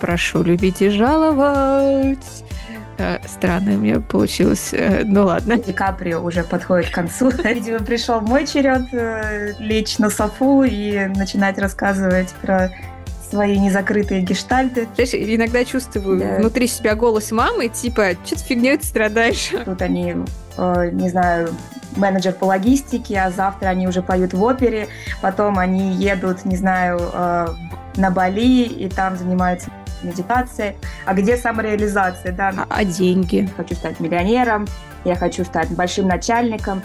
прошу любить и жаловать. Э, странно у меня получилось. Э, ну ладно. Ди Каприо уже подходит к концу. Видимо, пришел мой черед э, лечь на софу и начинать рассказывать про свои незакрытые гештальты. Знаешь, иногда чувствую да. внутри себя голос мамы, типа, что ты фигней ты страдаешь? Тут они, э, не знаю, менеджер по логистике, а завтра они уже поют в опере, потом они едут, не знаю, э, на Бали и там занимаются медитацией. А где самореализация, да? А, а деньги? Хочу стать миллионером, я хочу стать большим начальником.